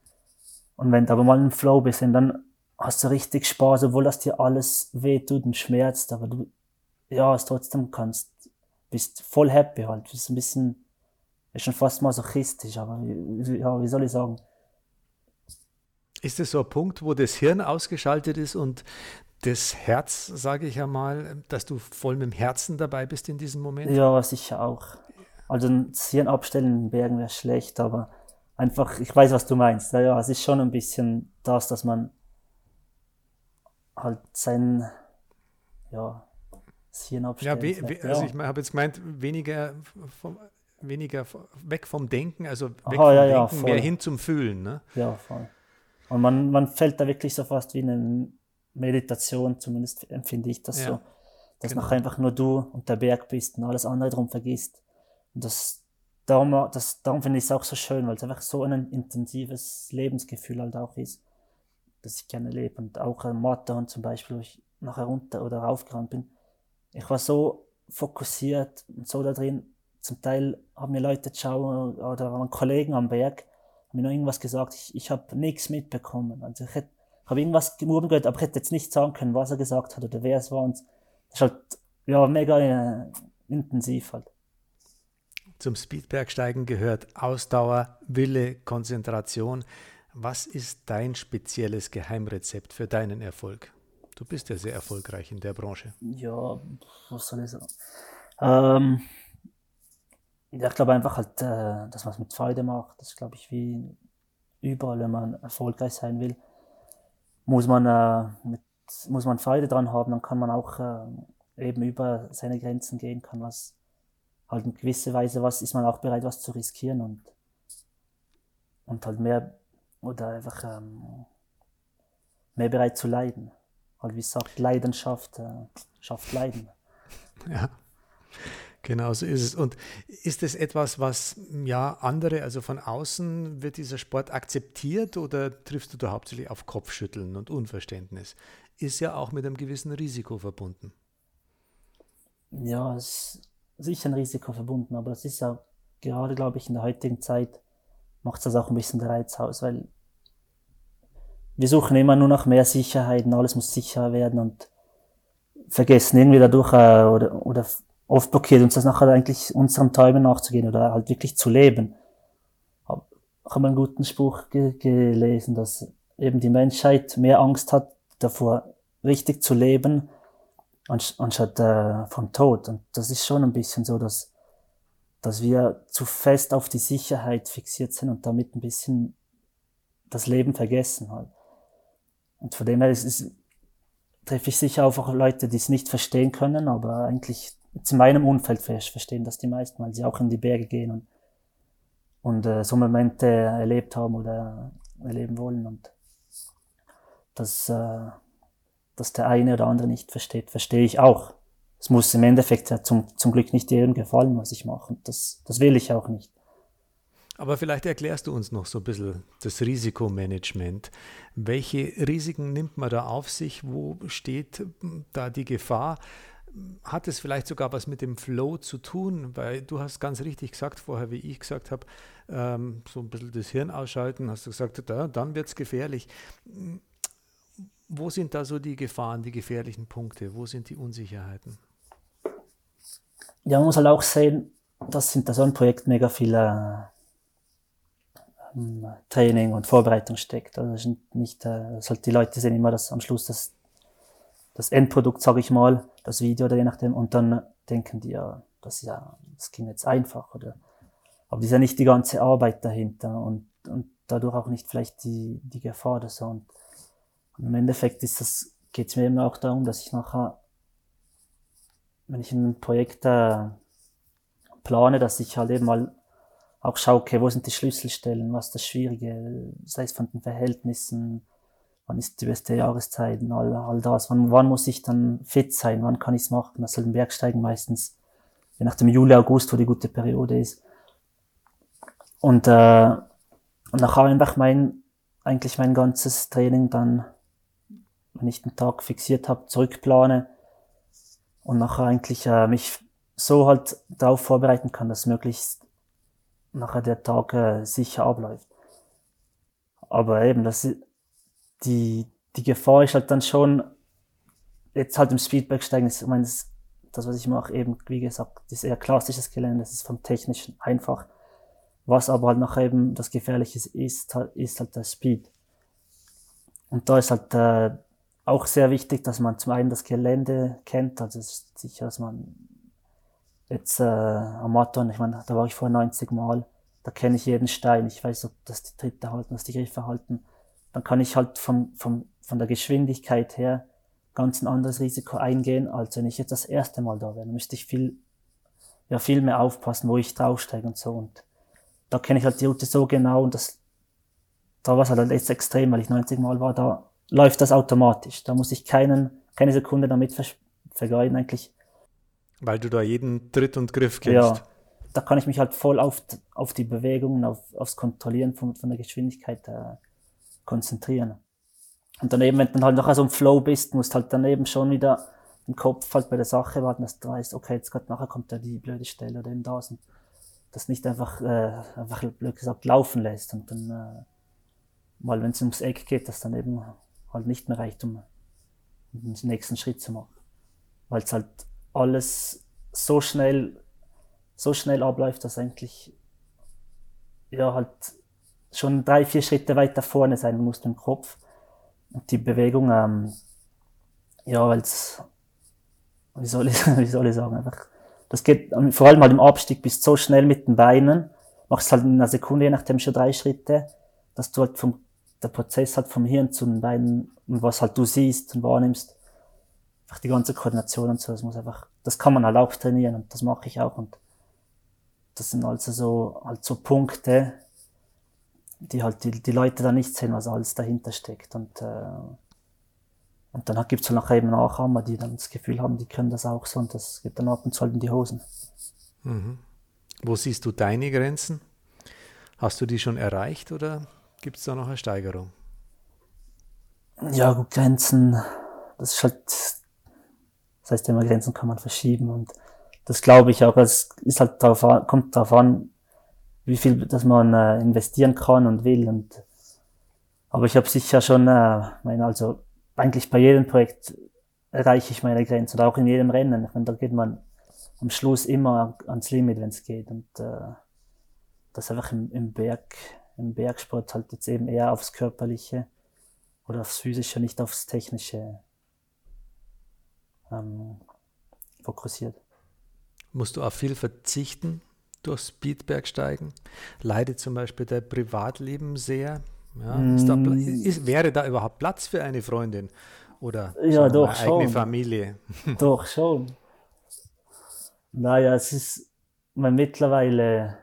und wenn du aber mal im Flow bist, dann hast du richtig Spaß, obwohl das dir alles wehtut und schmerzt, aber du, ja, es trotzdem kannst, bist voll happy halt. Das ist ein bisschen, ist schon fast masochistisch, aber ja, wie soll ich sagen? Ist es so ein Punkt, wo das Hirn ausgeschaltet ist und das Herz, sage ich einmal, dass du voll mit dem Herzen dabei bist in diesem Moment? Ja, sicher auch. Also ein Hirn abstellen in den Bergen wäre schlecht, aber einfach, ich weiß, was du meinst. Ja, ja, es ist schon ein bisschen das, dass man halt sein, ja, das Hirn abstellen. Ja, we, also ja. ich habe jetzt gemeint, weniger vom, weniger weg vom Denken, also weg Aha, vom ja, Denken, mehr hin zum Fühlen. Ne? Ja, voll. Und man, man fällt da wirklich so fast wie eine Meditation, zumindest empfinde ich das so. Dass genau. noch einfach nur du und der Berg bist und alles andere drum vergisst. Und das, darum, das, darum finde ich es auch so schön, weil es einfach so ein intensives Lebensgefühl halt auch ist, das ich gerne lebe. Und auch am Matterhorn zum Beispiel, wo ich nachher runter oder raufgerannt bin. Ich war so fokussiert und so da drin. Zum Teil haben mir Leute schauen oder waren Kollegen am Berg, haben mir noch irgendwas gesagt. Ich, ich habe nichts mitbekommen. Also ich hätte, habe irgendwas nur gehört, aber ich hätte jetzt nicht sagen können, was er gesagt hat oder wer es war. Und das ist halt, ja, mega äh, intensiv halt. Zum Speedbergsteigen gehört Ausdauer, Wille, Konzentration. Was ist dein spezielles Geheimrezept für deinen Erfolg? Du bist ja sehr erfolgreich in der Branche. Ja, was soll ich sagen? Ähm, ja, ich glaube einfach halt, äh, dass man es mit Freude macht. Das glaube ich, wie überall, wenn man erfolgreich sein will, muss man, äh, mit, muss man Freude dran haben. Dann kann man auch äh, eben über seine Grenzen gehen, kann was halt in gewisser Weise was, ist man auch bereit, was zu riskieren und, und halt mehr oder einfach ähm, mehr bereit zu leiden. Halt wie sagt, Leidenschaft äh, schafft Leiden. Ja, genau so ist es. Und ist es etwas, was ja andere, also von außen, wird dieser Sport akzeptiert oder triffst du da hauptsächlich auf Kopfschütteln und Unverständnis? Ist ja auch mit einem gewissen Risiko verbunden. Ja, es sicher ein Risiko verbunden, aber das ist ja gerade, glaube ich, in der heutigen Zeit macht das auch ein bisschen der Reiz aus, weil wir suchen immer nur nach mehr Sicherheit und alles muss sicher werden und vergessen irgendwie dadurch äh, oder, oder oft blockiert uns das nachher eigentlich unseren Träumen nachzugehen oder halt wirklich zu leben. Ich habe einen guten Spruch ge gelesen, dass eben die Menschheit mehr Angst hat davor, richtig zu leben, anstatt äh, vom Tod. Und das ist schon ein bisschen so, dass, dass wir zu fest auf die Sicherheit fixiert sind und damit ein bisschen das Leben vergessen halt. Und von dem her ist, ist, treffe ich sicher auch Leute, die es nicht verstehen können, aber eigentlich zu meinem Umfeld verstehen das die meisten, weil sie auch in die Berge gehen und, und äh, so Momente erlebt haben oder erleben wollen. Und dass, äh, dass der eine oder andere nicht versteht, verstehe ich auch. Es muss im Endeffekt ja zum, zum Glück nicht jedem gefallen, was ich mache. Und das, das will ich auch nicht. Aber vielleicht erklärst du uns noch so ein bisschen das Risikomanagement. Welche Risiken nimmt man da auf sich? Wo steht da die Gefahr? Hat es vielleicht sogar was mit dem Flow zu tun? Weil du hast ganz richtig gesagt vorher, wie ich gesagt habe, ähm, so ein bisschen das Hirn ausschalten, hast du gesagt, da, dann wird es gefährlich. Wo sind da so die Gefahren, die gefährlichen Punkte? Wo sind die Unsicherheiten? Ja, man muss halt auch sehen, dass hinter so einem Projekt mega viele ähm, Training und Vorbereitung steckt. Also nicht, äh, halt die Leute sehen immer dass am Schluss das, das Endprodukt, sage ich mal, das Video oder je nachdem, und dann denken die ja, das ja, das ging jetzt einfach oder aber das ist ja nicht die ganze Arbeit dahinter und, und dadurch auch nicht vielleicht die, die Gefahr oder so. Und, und im Endeffekt ist das, geht es mir eben auch darum, dass ich nachher, wenn ich ein Projekt äh, plane, dass ich halt eben mal auch schaue, okay, wo sind die Schlüsselstellen, was ist das Schwierige, sei es von den Verhältnissen, wann ist die beste Jahreszeit, all, all das, wann, wann muss ich dann fit sein, wann kann ich es machen, das soll im Bergsteigen meistens, je nach dem Juli, August, wo die gute Periode ist. Und, äh, und nachher einfach mein, eigentlich mein ganzes Training dann, wenn ich den Tag fixiert habe, zurückplane und nachher eigentlich äh, mich so halt darauf vorbereiten kann, dass möglichst nachher der Tag äh, sicher abläuft. Aber eben, das, die, die Gefahr ist halt dann schon, jetzt halt im Speedback-Steigen, ich meine, das, das, was ich mache, eben, wie gesagt, das ist eher klassisches Gelände, das ist vom Technischen einfach. Was aber halt nachher eben das Gefährliche ist, ist halt der Speed. Und da ist halt äh, auch sehr wichtig, dass man zum einen das Gelände kennt. Also ist sicher, dass man jetzt äh, am Marathon, ich meine, da war ich vor 90 Mal, da kenne ich jeden Stein. Ich weiß, ob das die Tritte halten, dass die Griffe halten. Dann kann ich halt vom, vom, von der Geschwindigkeit her ganz ein anderes Risiko eingehen, als wenn ich jetzt das erste Mal da wäre. Dann müsste ich viel, ja, viel mehr aufpassen, wo ich draufsteige und so. Und da kenne ich halt die Route so genau und das, da war es halt jetzt extrem, weil ich 90 Mal war, da läuft das automatisch. Da muss ich keinen, keine Sekunde damit vergeuden eigentlich. Weil du da jeden Tritt und Griff kennst. Ja, da kann ich mich halt voll auf, auf die Bewegungen, auf, aufs Kontrollieren von, von der Geschwindigkeit äh, konzentrieren. Und daneben, wenn du halt nachher so im Flow bist, musst halt daneben schon wieder den Kopf halt bei der Sache warten, dass du weißt, okay, jetzt gerade nachher kommt da die blöde Stelle oder eben das. Und das nicht einfach, äh, einfach blöd gesagt, laufen lässt und dann äh, mal, wenn es ums Eck geht, das dann eben halt nicht mehr reicht, um, den nächsten Schritt zu machen. Weil es halt alles so schnell, so schnell abläuft, dass eigentlich ja halt schon drei, vier Schritte weiter vorne sein muss im Kopf. Und die Bewegung, ähm, ja, weil es, wie soll ich, wie soll ich sagen, einfach das geht vor allem halt im Abstieg bist so schnell mit den Beinen, machst halt in einer Sekunde, je nachdem schon drei Schritte, dass du halt vom, der Prozess halt vom Hirn zu den Beinen und was halt du siehst und wahrnimmst, einfach die ganze Koordination und so, das muss einfach, das kann man halt auch trainieren und das mache ich auch und das sind also so, halt so Punkte, die halt die, die Leute da nicht sehen, was alles dahinter steckt und, äh, und dann gibt es nachher eben Nachahmer, die dann das Gefühl haben, die können das auch so und das geht dann ab und zu halt in die Hosen. Mhm. Wo siehst du deine Grenzen? Hast du die schon erreicht oder gibt es da noch eine Steigerung? Ja, gut, Grenzen, das ist halt, das heißt immer, Grenzen kann man verschieben und das glaube ich auch, es ist halt darauf an, kommt darauf an, wie viel, dass man äh, investieren kann und will und aber ich habe sicher schon, äh, meine, also eigentlich bei jedem Projekt erreiche ich meine Grenze oder auch in jedem Rennen. Ich meine, da geht man am Schluss immer ans Limit, wenn es geht. Und äh, das einfach im, im Berg, im Bergsport halt jetzt eben eher aufs Körperliche oder aufs Physische, nicht aufs Technische ähm, fokussiert. Musst du auf viel verzichten durch Speedbergsteigen? Leidet zum Beispiel dein Privatleben sehr? Ja, da, mm. ist, wäre da überhaupt Platz für eine Freundin oder ja, doch, eine eigene Familie? Doch, schon. Naja, es ist man mittlerweile,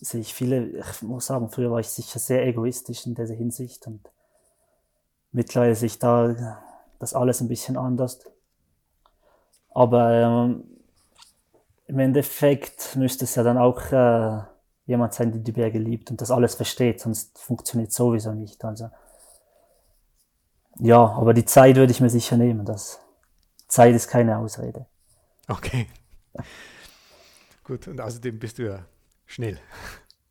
sehe ich viele, ich muss sagen, früher war ich sicher sehr egoistisch in dieser Hinsicht und mittlerweile sehe ich da das alles ein bisschen anders. Aber ähm, im Endeffekt müsste es ja dann auch äh, jemand sein, der die Berge liebt und das alles versteht, sonst funktioniert sowieso nicht. Also ja, aber die Zeit würde ich mir sicher nehmen. Das Zeit ist keine Ausrede. Okay. Gut, und außerdem bist du ja schnell.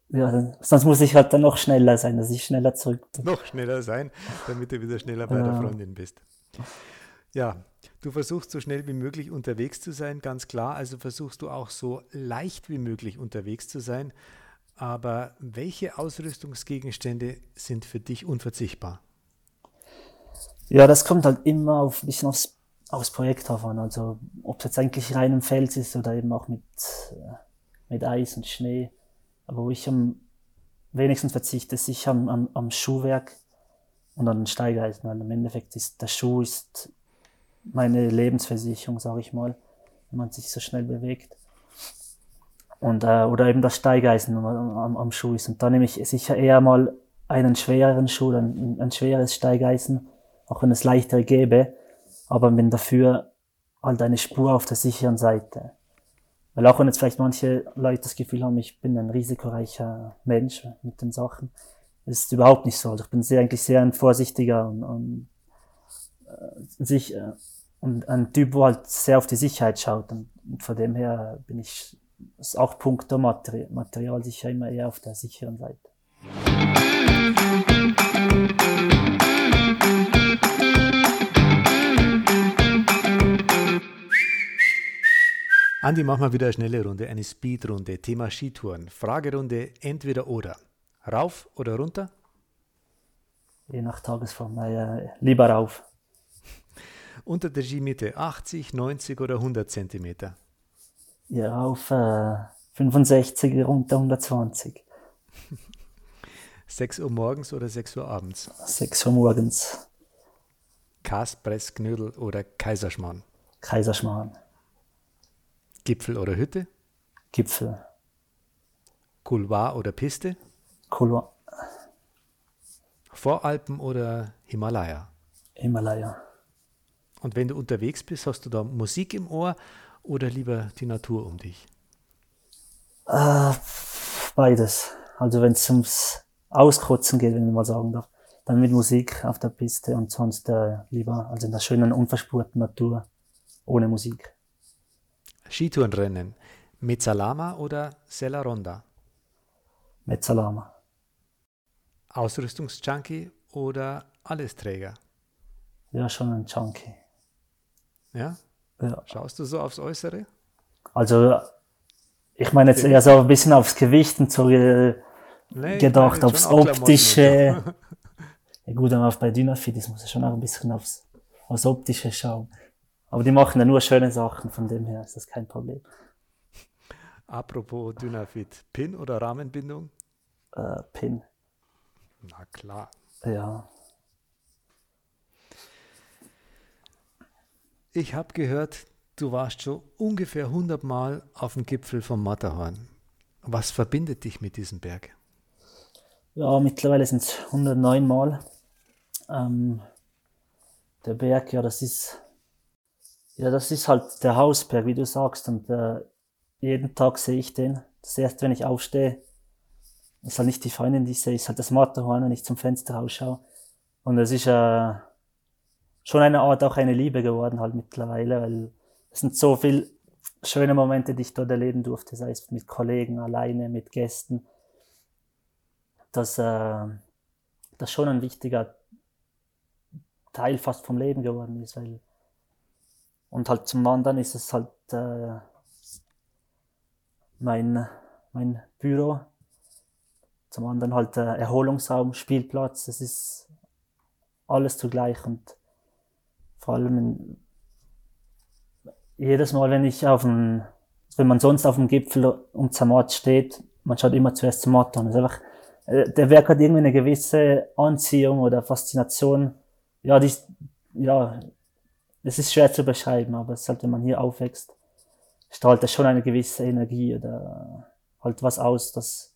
Ja, sonst muss ich halt dann noch schneller sein, dass ich schneller zurück. Noch schneller sein, damit du wieder schneller bei ja. der Freundin bist. Ja, du versuchst so schnell wie möglich unterwegs zu sein, ganz klar. Also versuchst du auch so leicht wie möglich unterwegs zu sein. Aber welche Ausrüstungsgegenstände sind für dich unverzichtbar? Ja, das kommt halt immer auf, ein bisschen aufs, aufs Projekt drauf an. Also ob es jetzt eigentlich rein im Fels ist oder eben auch mit, äh, mit Eis und Schnee. Aber wo ich am wenigsten verzichte, ist sicher am, am, am Schuhwerk und an den Steigeisen. Weil im Endeffekt ist der Schuh ist meine Lebensversicherung, sage ich mal, wenn man sich so schnell bewegt. Und, äh, oder eben das Steigeisen am, am, Schuh ist. Und da nehme ich sicher eher mal einen schwereren Schuh, ein, ein schweres Steigeisen, auch wenn es leichtere gäbe, aber bin dafür halt eine Spur auf der sicheren Seite. Weil auch wenn jetzt vielleicht manche Leute das Gefühl haben, ich bin ein risikoreicher Mensch mit den Sachen, ist überhaupt nicht so. Also ich bin sehr, eigentlich sehr ein vorsichtiger und, und äh, sich, äh, und ein Typ, wo halt sehr auf die Sicherheit schaut. Und, und von dem her bin ich, ist auch puncto Material, Material sicher immer eher auf der sicheren Seite. Andi, mach mal wieder eine schnelle Runde, eine Speedrunde. Thema Skitouren. Fragerunde entweder oder. Rauf oder runter? Je nach Tagesform. Naja, lieber rauf. Unter der Skimitte 80, 90 oder 100 Zentimeter? Ja, rauf äh, 65, runter 120. 6 Uhr morgens oder 6 Uhr abends? 6 Uhr morgens. Kaspress, Knödel oder Kaiserschmarrn? Kaiserschmarrn. Gipfel oder Hütte? Gipfel. Couloir oder Piste? Couloir. Voralpen oder Himalaya? Himalaya. Und wenn du unterwegs bist, hast du da Musik im Ohr oder lieber die Natur um dich? Äh, beides. Also wenn es ums Auskotzen geht, wenn man mal sagen darf, dann mit Musik auf der Piste und sonst äh, lieber also in der schönen, unverspurten Natur ohne Musik. Skitourenrennen. Mezzalama oder Sella Ronda? Mezzalama. Ausrüstungsjunkie oder Allesträger? Ja, schon ein Junkie. Ja? ja? Schaust du so aufs Äußere? Also, ich meine jetzt eher so ein bisschen aufs Gewicht und so ge nee, gedacht, aufs Optische. ja gut, aber bei Dynafit muss ich schon auch ein bisschen aufs, aufs Optische schauen. Aber die machen ja nur schöne Sachen, von dem her ist das kein Problem. Apropos Dynafit, Pin oder Rahmenbindung? Äh, Pin. Na klar. Ja. Ich habe gehört, du warst schon ungefähr 100 Mal auf dem Gipfel vom Matterhorn. Was verbindet dich mit diesem Berg? Ja, mittlerweile sind es 109 Mal. Ähm, der Berg, ja, das ist ja, das ist halt der Hausberg, wie du sagst. Und äh, jeden Tag sehe ich den. Das erste, wenn ich aufstehe, ist halt nicht die Freundin, die ich sehe, ist halt das Matterhorn, wenn ich zum Fenster rausschaue. Und es ist äh, schon eine Art auch eine Liebe geworden halt mittlerweile, weil es sind so viele schöne Momente, die ich dort erleben durfte, sei es mit Kollegen, alleine, mit Gästen, dass äh, das schon ein wichtiger Teil fast vom Leben geworden ist, weil und halt zum Wandern ist es halt äh, mein, mein Büro. Zum anderen halt äh, Erholungsraum, Spielplatz. Es ist alles zugleich und vor allem in, jedes Mal, wenn ich auf dem, wenn man sonst auf dem Gipfel um Zermatt steht, man schaut immer zuerst zum Mathe an. einfach, äh, der Werk hat irgendwie eine gewisse Anziehung oder Faszination. Ja, die, ja, es ist schwer zu beschreiben, aber es halt, wenn man hier aufwächst, strahlt das schon eine gewisse Energie oder halt was aus, das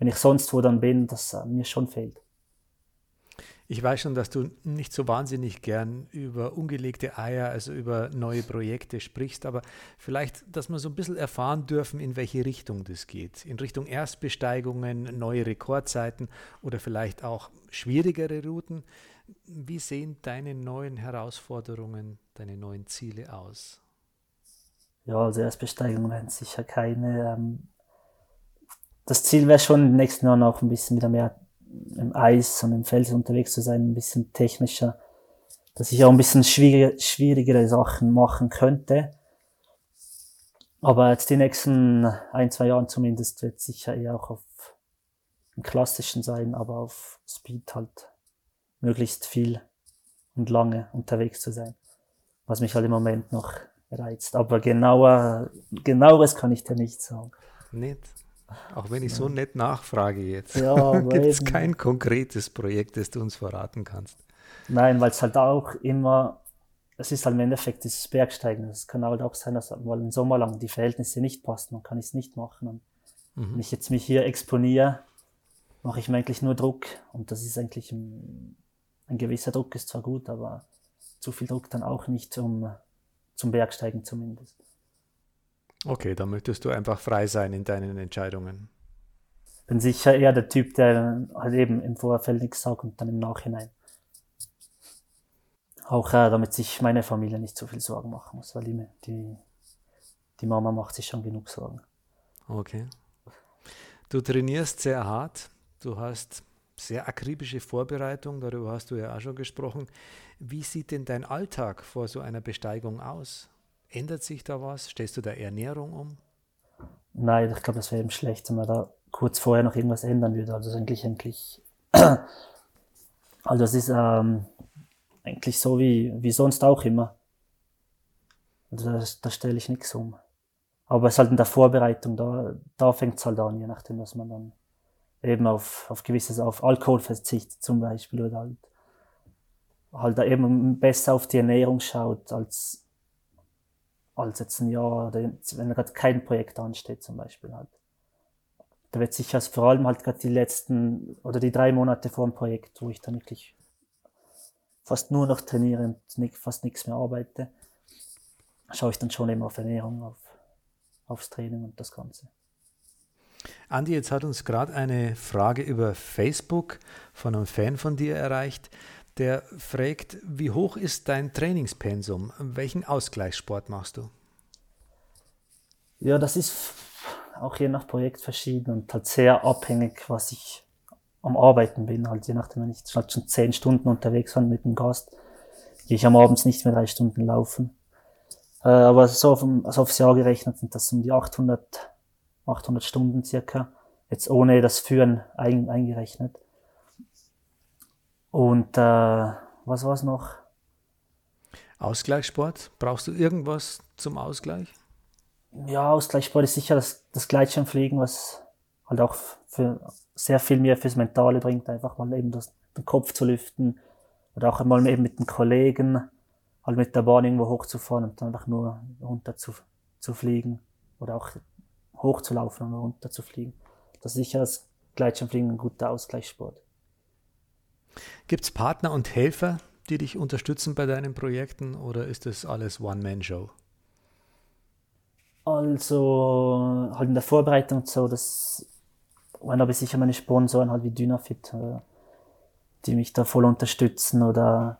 wenn ich sonst wo dann bin, das äh, mir schon fehlt. Ich weiß schon, dass du nicht so wahnsinnig gern über ungelegte Eier, also über neue Projekte sprichst, aber vielleicht, dass wir so ein bisschen erfahren dürfen, in welche Richtung das geht. In Richtung Erstbesteigungen, neue Rekordzeiten oder vielleicht auch schwierigere Routen. Wie sehen deine neuen Herausforderungen, deine neuen Ziele aus? Ja, also Erstbesteigungen werden sicher keine. Ähm, das Ziel wäre schon, im nächsten Jahr noch ein bisschen wieder mehr im Eis und im Fels unterwegs zu sein, ein bisschen technischer, dass ich auch ein bisschen schwierige, schwierigere Sachen machen könnte. Aber jetzt die nächsten ein, zwei Jahren zumindest wird sicher eher auch auf dem klassischen sein, aber auf Speed halt möglichst viel und lange unterwegs zu sein. Was mich halt im Moment noch reizt. Aber genauer, genaueres kann ich dir nicht sagen. Nicht? Auch wenn ich so nett nachfrage jetzt. Ja, Gibt es kein konkretes Projekt, das du uns verraten kannst? Nein, weil es halt auch immer, es ist halt im Endeffekt dieses Bergsteigen. Es kann halt auch sein, dass mal im Sommer lang die Verhältnisse nicht passen, dann kann ich es nicht machen. Und mhm. wenn ich jetzt mich hier exponiere, mache ich mir eigentlich nur Druck. Und das ist eigentlich ein, ein gewisser Druck ist zwar gut, aber zu viel Druck dann auch nicht um, zum Bergsteigen zumindest. Okay, dann möchtest du einfach frei sein in deinen Entscheidungen. Bin sicher eher der Typ, der halt eben im Vorfeld nichts sagt und dann im Nachhinein. Auch äh, damit sich meine Familie nicht so viel Sorgen machen muss, weil die, die, die Mama macht sich schon genug Sorgen. Okay. Du trainierst sehr hart, du hast sehr akribische Vorbereitung, darüber hast du ja auch schon gesprochen. Wie sieht denn dein Alltag vor so einer Besteigung aus? Ändert sich da was? Stellst du da Ernährung um? Nein, ich glaube, das wäre eben schlecht, wenn man da kurz vorher noch irgendwas ändern würde. Also eigentlich, eigentlich, also es ist ähm, eigentlich so wie, wie sonst auch immer. Also da, da stelle ich nichts um. Aber es ist halt in der Vorbereitung, da, da fängt es halt an, je nachdem, was man dann eben auf, auf gewisses, auf Alkohol verzichtet zum Beispiel oder halt, halt eben besser auf die Ernährung schaut, als als jetzt ein Jahr, wenn gerade kein Projekt ansteht zum Beispiel halt. Da wird sich vor allem halt gerade die letzten oder die drei Monate vor dem Projekt, wo ich dann wirklich fast nur noch trainiere und nicht, fast nichts mehr arbeite, schaue ich dann schon immer auf Ernährung, auf, aufs Training und das Ganze. Andi, jetzt hat uns gerade eine Frage über Facebook von einem Fan von dir erreicht der fragt, wie hoch ist dein Trainingspensum? Welchen Ausgleichssport machst du? Ja, das ist auch je nach Projekt verschieden und halt sehr abhängig, was ich am Arbeiten bin. Halt je nachdem, wenn ich halt schon zehn Stunden unterwegs bin mit dem Gast, gehe ich am Abend nicht mehr drei Stunden laufen. Äh, aber so, auf, also aufs Jahr gerechnet sind das um die 800, 800 Stunden circa. Jetzt ohne das Führen ein, eingerechnet. Und äh, was war es noch? Ausgleichssport. Brauchst du irgendwas zum Ausgleich? Ja, Ausgleichssport ist sicher das, das Gleitschirmfliegen, was halt auch für sehr viel mehr fürs Mentale bringt, einfach mal eben das, den Kopf zu lüften oder auch einmal eben mit den Kollegen, halt mit der Bahn irgendwo hochzufahren und dann einfach nur runter zu, zu fliegen oder auch hochzulaufen und runter zu fliegen. Das ist sicher das Gleitschirmfliegen ein guter Ausgleichssport. Gibt es Partner und Helfer, die dich unterstützen bei deinen Projekten oder ist das alles One-Man-Show? Also halt in der Vorbereitung so, dass wenn habe ich sicher meine Sponsoren halt wie Dynafit, äh, die mich da voll unterstützen oder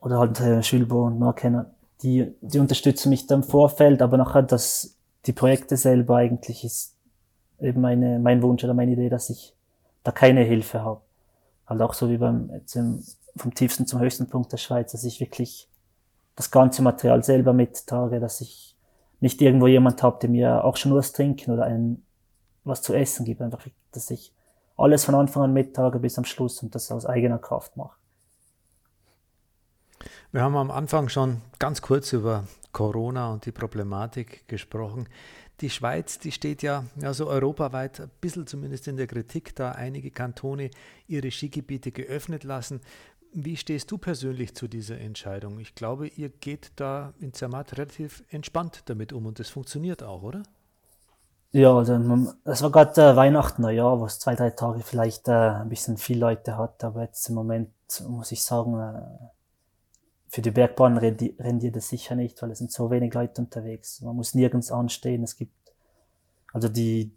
oder halt äh, Schülbo und Markenner, die, die unterstützen mich da im Vorfeld, aber nachher das, die Projekte selber eigentlich ist eben meine, mein Wunsch oder meine Idee, dass ich da keine Hilfe habe halt auch so wie beim, im, vom tiefsten zum höchsten Punkt der Schweiz, dass ich wirklich das ganze Material selber mittrage, dass ich nicht irgendwo jemand habe, der mir auch schon was trinken oder ein, was zu essen gibt, einfach, dass ich alles von Anfang an mittrage bis am Schluss und das aus eigener Kraft mache. Wir haben am Anfang schon ganz kurz über Corona und die Problematik gesprochen. Die Schweiz, die steht ja, ja so europaweit ein bisschen zumindest in der Kritik, da einige Kantone ihre Skigebiete geöffnet lassen. Wie stehst du persönlich zu dieser Entscheidung? Ich glaube, ihr geht da in Zermatt relativ entspannt damit um und das funktioniert auch, oder? Ja, also es war gerade äh, Weihnachten, Neujahr, wo es zwei, drei Tage vielleicht äh, ein bisschen viel Leute hat, aber jetzt im Moment muss ich sagen, äh, für die Bergbahn rendiert es sicher nicht, weil es sind so wenig Leute unterwegs. Man muss nirgends anstehen. Es gibt also die,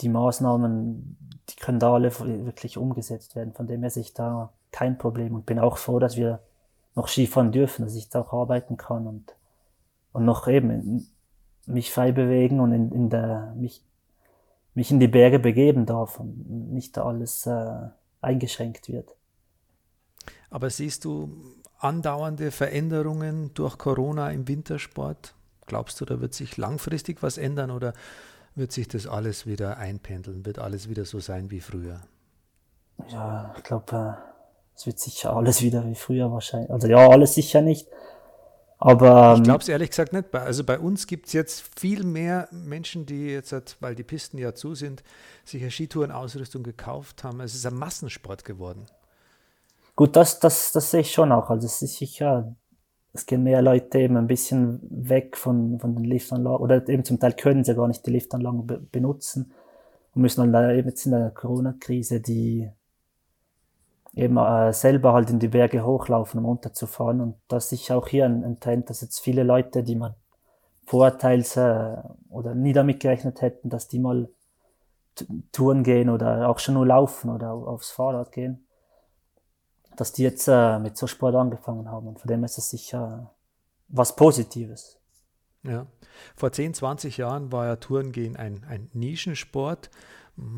die Maßnahmen, die können da alle wirklich umgesetzt werden. Von dem her sehe ich da kein Problem und bin auch froh, dass wir noch Skifahren dürfen, dass ich da auch arbeiten kann und, und noch eben mich frei bewegen und in, in der, mich, mich in die Berge begeben darf und nicht da alles äh, eingeschränkt wird. Aber siehst du andauernde Veränderungen durch Corona im Wintersport? Glaubst du, da wird sich langfristig was ändern oder wird sich das alles wieder einpendeln? Wird alles wieder so sein wie früher? Ja, ich glaube, äh, es wird sicher alles wieder wie früher wahrscheinlich. Also ja, alles sicher nicht. Aber. Ich ähm, glaube es ehrlich gesagt nicht. Also bei uns gibt es jetzt viel mehr Menschen, die jetzt, weil die Pisten ja zu sind, sich eine Skitourenausrüstung gekauft haben. Es ist ein Massensport geworden. Gut, das, das, das sehe ich schon auch. Also es ist sicher, es gehen mehr Leute eben ein bisschen weg von, von den Liftanlagen oder eben zum Teil können sie gar nicht die Liftanlagen be benutzen und müssen dann eben jetzt in der Corona-Krise die eben äh, selber halt in die Berge hochlaufen, um runterzufahren. Und das ist auch hier ein, ein Trend, dass jetzt viele Leute, die man vorteils äh, oder nie damit gerechnet hätten, dass die mal Touren gehen oder auch schon nur laufen oder aufs Fahrrad gehen, dass die jetzt äh, mit so Sport angefangen haben. Und von dem ist es sicher was Positives. Ja. Vor 10, 20 Jahren war ja Tourengehen ein, ein Nischensport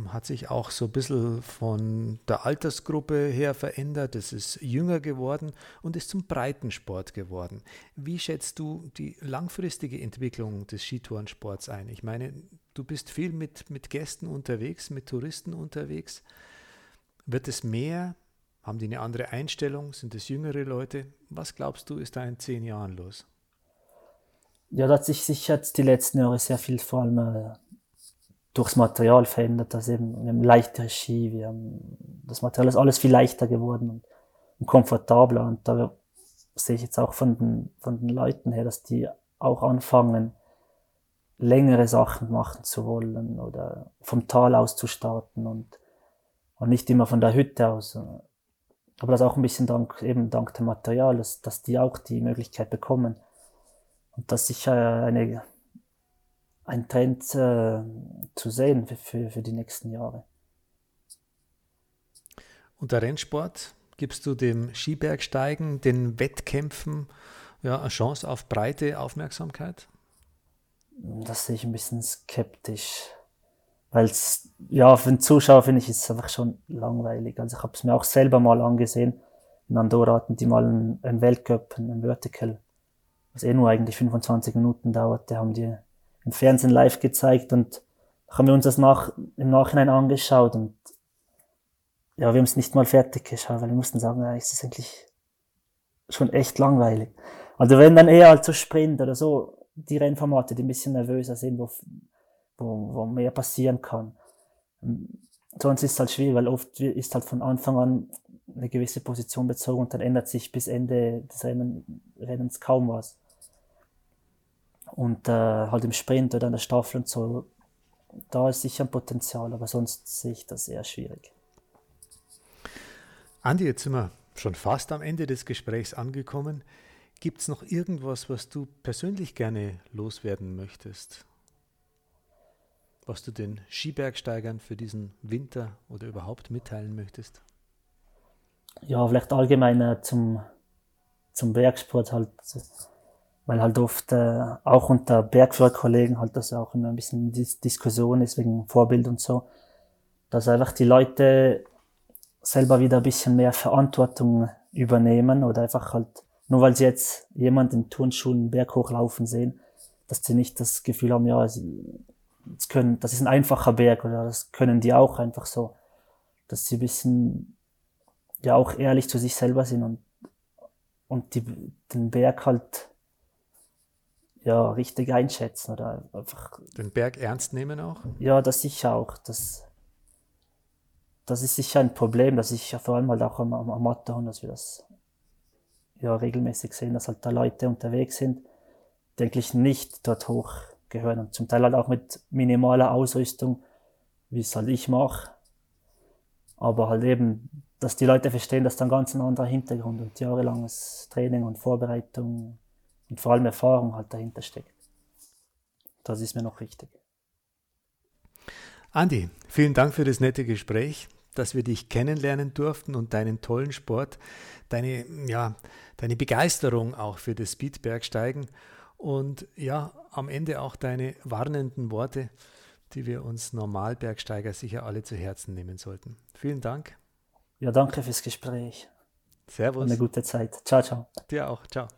hat sich auch so ein bisschen von der Altersgruppe her verändert. Es ist jünger geworden und ist zum Breitensport geworden. Wie schätzt du die langfristige Entwicklung des Skitourensports ein? Ich meine, du bist viel mit, mit Gästen unterwegs, mit Touristen unterwegs. Wird es mehr? Haben die eine andere Einstellung? Sind es jüngere Leute? Was glaubst du, ist da in zehn Jahren los? Ja, da hat sich sicher die letzten Jahre sehr viel vor allem äh, durchs Material verändert. Das eben, wir haben leichtere Ski, wir haben, das Material ist alles viel leichter geworden und, und komfortabler. Und da sehe ich jetzt auch von den, von den Leuten her, dass die auch anfangen, längere Sachen machen zu wollen oder vom Tal aus zu starten und, und nicht immer von der Hütte aus. Aber das auch ein bisschen dank, eben dank dem Material, dass, dass die auch die Möglichkeit bekommen. Und das sicher eine ein Trend äh, zu sehen für, für, für die nächsten Jahre. Und der Rennsport, gibst du dem Skibergsteigen, den Wettkämpfen ja, eine Chance auf breite Aufmerksamkeit? Das sehe ich ein bisschen skeptisch. Weil es, ja, für den Zuschauer finde ich es einfach schon langweilig. Also ich habe es mir auch selber mal angesehen. In Andorra hatten die mal einen, einen Weltcup, einen Vertical, was eh nur eigentlich 25 Minuten dauerte, haben die im Fernsehen live gezeigt und haben wir uns das nach, im Nachhinein angeschaut und ja, wir haben es nicht mal fertig geschaut, weil wir mussten sagen, ja, ist das eigentlich schon echt langweilig. Also wenn dann eher als so Sprint oder so, die Rennformate, die ein bisschen nervöser sind, wo, wo, wo mehr passieren kann. Sonst ist es halt schwierig, weil oft ist halt von Anfang an eine gewisse Position bezogen und dann ändert sich bis Ende des Rennen, Rennens kaum was. Und äh, halt im Sprint oder in der Staffel und so, da ist sicher ein Potenzial, aber sonst sehe ich das eher schwierig. Andi, jetzt sind wir schon fast am Ende des Gesprächs angekommen. Gibt es noch irgendwas, was du persönlich gerne loswerden möchtest? Was du den Skibergsteigern für diesen Winter oder überhaupt mitteilen möchtest? Ja, vielleicht allgemein zum, zum Bergsport halt weil halt oft äh, auch unter Bergführerkollegen halt das auch immer ein bisschen Dis Diskussion ist wegen Vorbild und so, dass einfach die Leute selber wieder ein bisschen mehr Verantwortung übernehmen oder einfach halt, nur weil sie jetzt jemand in Turnschuhen Berg hochlaufen sehen, dass sie nicht das Gefühl haben, ja, sie das können, das ist ein einfacher Berg oder das können die auch einfach so, dass sie ein bisschen ja auch ehrlich zu sich selber sind und, und die, den Berg halt ja, richtig einschätzen oder einfach. Den Berg ernst nehmen auch? Ja, das sicher auch. Das, das ist sicher ein Problem, dass ich ja vor allem halt auch am, am Matterhorn, dass wir das ja regelmäßig sehen, dass halt da Leute unterwegs sind, die eigentlich nicht dort hoch gehören. Und zum Teil halt auch mit minimaler Ausrüstung, wie es halt ich mache. Aber halt eben, dass die Leute verstehen, dass da ein ganz anderer Hintergrund und jahrelanges Training und Vorbereitung und vor allem Erfahrung halt dahinter steckt. Das ist mir noch wichtig. Andi, vielen Dank für das nette Gespräch, dass wir dich kennenlernen durften und deinen tollen Sport, deine, ja, deine Begeisterung auch für das Speedbergsteigen und ja, am Ende auch deine warnenden Worte, die wir uns Normalbergsteiger sicher alle zu Herzen nehmen sollten. Vielen Dank. Ja, danke fürs Gespräch. Servus. Eine gute Zeit. Ciao, ciao. Dir auch. Ciao.